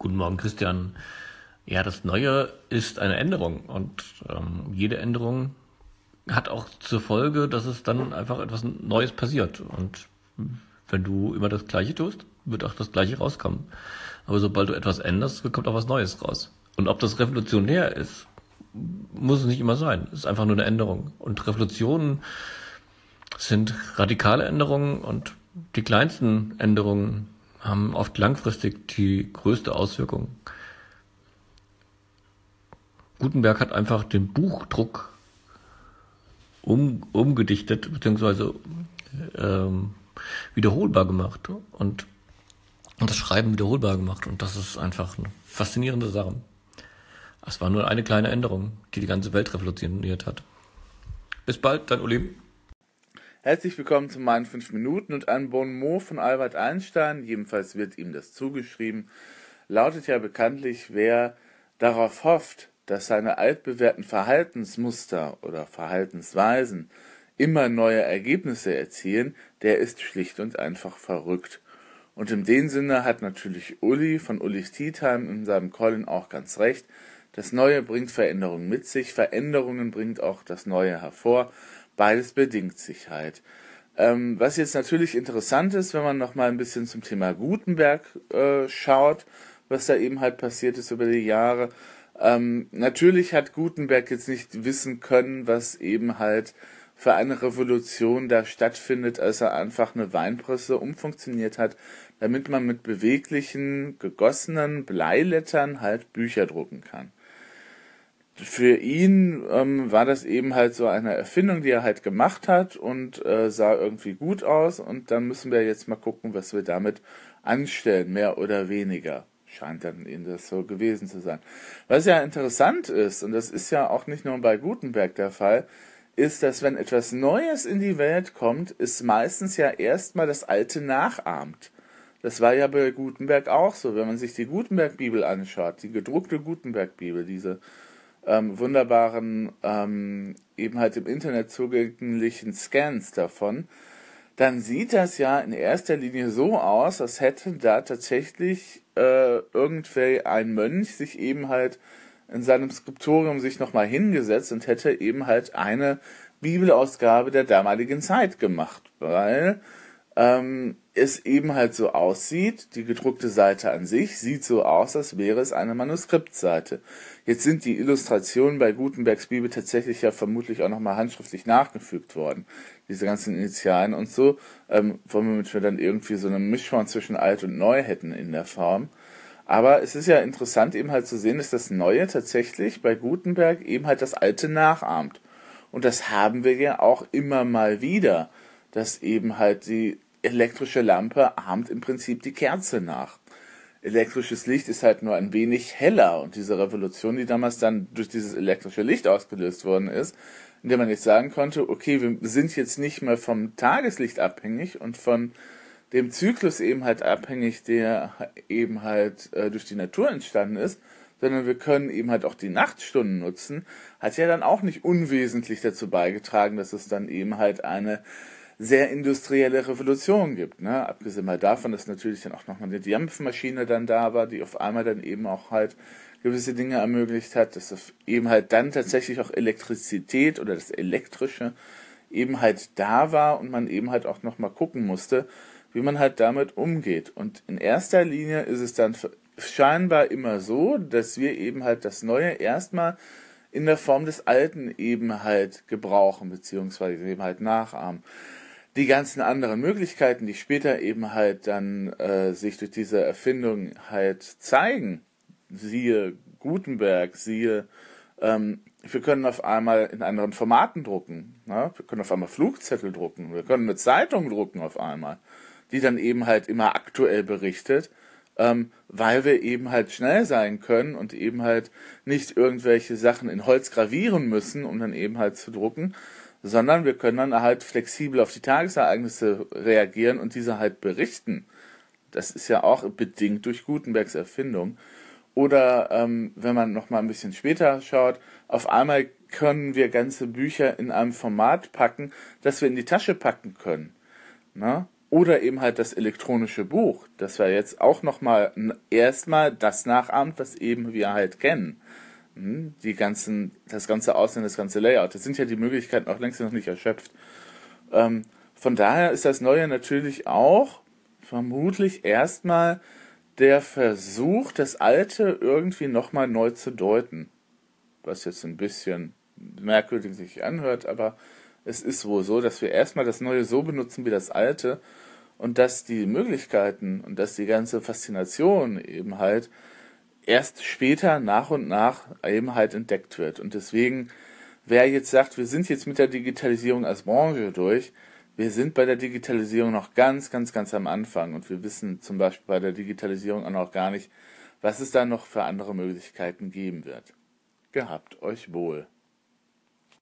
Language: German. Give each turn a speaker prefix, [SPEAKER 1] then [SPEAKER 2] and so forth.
[SPEAKER 1] Guten Morgen, Christian. Ja, das Neue ist eine Änderung und ähm, jede Änderung hat auch zur Folge, dass es dann einfach etwas Neues passiert. Und wenn du immer das Gleiche tust, wird auch das Gleiche rauskommen. Aber sobald du etwas änderst, kommt auch was Neues raus. Und ob das revolutionär ist, muss es nicht immer sein. Es ist einfach nur eine Änderung. Und Revolutionen sind radikale Änderungen und die kleinsten Änderungen haben oft langfristig die größte Auswirkung. Gutenberg hat einfach den Buchdruck um, umgedichtet bzw. Ähm, wiederholbar gemacht und, und das Schreiben wiederholbar gemacht und das ist einfach eine faszinierende Sache. Es war nur eine kleine Änderung, die die ganze Welt revolutioniert hat. Bis bald, dein Uli.
[SPEAKER 2] Herzlich willkommen zu meinen 5 Minuten und ein Bon mot von Albert Einstein, jedenfalls wird ihm das zugeschrieben, lautet ja bekanntlich, wer darauf hofft, dass seine altbewährten Verhaltensmuster oder Verhaltensweisen immer neue Ergebnisse erzielen, der ist schlicht und einfach verrückt. Und in dem Sinne hat natürlich Uli von Ulis Tea Time in seinem Colin auch ganz recht. Das Neue bringt Veränderungen mit sich, Veränderungen bringt auch das Neue hervor. Beides bedingt sich halt. Ähm, was jetzt natürlich interessant ist, wenn man noch mal ein bisschen zum Thema Gutenberg äh, schaut, was da eben halt passiert ist über die Jahre. Ähm, natürlich hat Gutenberg jetzt nicht wissen können, was eben halt für eine Revolution da stattfindet, als er einfach eine Weinpresse umfunktioniert hat, damit man mit beweglichen, gegossenen Bleilettern halt Bücher drucken kann für ihn ähm, war das eben halt so eine Erfindung, die er halt gemacht hat und äh, sah irgendwie gut aus. Und dann müssen wir jetzt mal gucken, was wir damit anstellen, mehr oder weniger. Scheint dann ihnen das so gewesen zu sein. Was ja interessant ist, und das ist ja auch nicht nur bei Gutenberg der Fall, ist, dass wenn etwas Neues in die Welt kommt, ist meistens ja erstmal das Alte nachahmt. Das war ja bei Gutenberg auch so. Wenn man sich die Gutenberg-Bibel anschaut, die gedruckte Gutenberg-Bibel, diese ähm, wunderbaren, ähm, eben halt im Internet zugänglichen Scans davon, dann sieht das ja in erster Linie so aus, als hätte da tatsächlich äh, irgendwer ein Mönch sich eben halt in seinem Skriptorium sich nochmal hingesetzt und hätte eben halt eine Bibelausgabe der damaligen Zeit gemacht, weil ähm, es eben halt so aussieht, die gedruckte Seite an sich sieht so aus, als wäre es eine Manuskriptseite. Jetzt sind die Illustrationen bei Gutenbergs Bibel tatsächlich ja vermutlich auch nochmal handschriftlich nachgefügt worden. Diese ganzen Initialen und so, ähm, womit wir dann irgendwie so eine Mischform zwischen alt und neu hätten in der Form. Aber es ist ja interessant eben halt zu sehen, dass das Neue tatsächlich bei Gutenberg eben halt das Alte nachahmt. Und das haben wir ja auch immer mal wieder dass eben halt die elektrische Lampe ahmt im Prinzip die Kerze nach. Elektrisches Licht ist halt nur ein wenig heller und diese Revolution, die damals dann durch dieses elektrische Licht ausgelöst worden ist, indem man jetzt sagen konnte, okay, wir sind jetzt nicht mehr vom Tageslicht abhängig und von dem Zyklus eben halt abhängig, der eben halt äh, durch die Natur entstanden ist, sondern wir können eben halt auch die Nachtstunden nutzen, hat ja dann auch nicht unwesentlich dazu beigetragen, dass es dann eben halt eine sehr industrielle Revolution gibt. Ne? Abgesehen mal davon, dass natürlich dann auch nochmal eine Dampfmaschine dann da war, die auf einmal dann eben auch halt gewisse Dinge ermöglicht hat, dass eben halt dann tatsächlich auch Elektrizität oder das Elektrische eben halt da war und man eben halt auch nochmal gucken musste, wie man halt damit umgeht. Und in erster Linie ist es dann scheinbar immer so, dass wir eben halt das Neue erstmal in der Form des Alten eben halt gebrauchen, beziehungsweise eben halt nachahmen die ganzen anderen Möglichkeiten, die später eben halt dann äh, sich durch diese Erfindung halt zeigen, siehe Gutenberg, siehe, ähm, wir können auf einmal in anderen Formaten drucken, ne? wir können auf einmal Flugzettel drucken, wir können eine Zeitung drucken auf einmal, die dann eben halt immer aktuell berichtet, ähm, weil wir eben halt schnell sein können und eben halt nicht irgendwelche Sachen in Holz gravieren müssen, um dann eben halt zu drucken, sondern wir können dann halt flexibel auf die Tagesereignisse reagieren und diese halt berichten. Das ist ja auch bedingt durch Gutenbergs Erfindung. Oder ähm, wenn man noch mal ein bisschen später schaut, auf einmal können wir ganze Bücher in einem Format packen, das wir in die Tasche packen können. Na? Oder eben halt das elektronische Buch, das wir jetzt auch nochmal erstmal das nachahmt, was eben wir halt kennen. Hm, die ganzen, das ganze Aussehen, das ganze Layout. Das sind ja die Möglichkeiten auch längst noch nicht erschöpft. Ähm, von daher ist das Neue natürlich auch vermutlich erstmal der Versuch, das Alte irgendwie nochmal neu zu deuten. Was jetzt ein bisschen merkwürdig sich anhört, aber es ist wohl so, dass wir erstmal das Neue so benutzen wie das Alte und dass die Möglichkeiten und dass die ganze Faszination eben halt erst später nach und nach eben halt entdeckt wird. Und deswegen, wer jetzt sagt, wir sind jetzt mit der Digitalisierung als Branche durch, wir sind bei der Digitalisierung noch ganz, ganz, ganz am Anfang und wir wissen zum Beispiel bei der Digitalisierung auch noch gar nicht, was es da noch für andere Möglichkeiten geben wird. Gehabt euch wohl.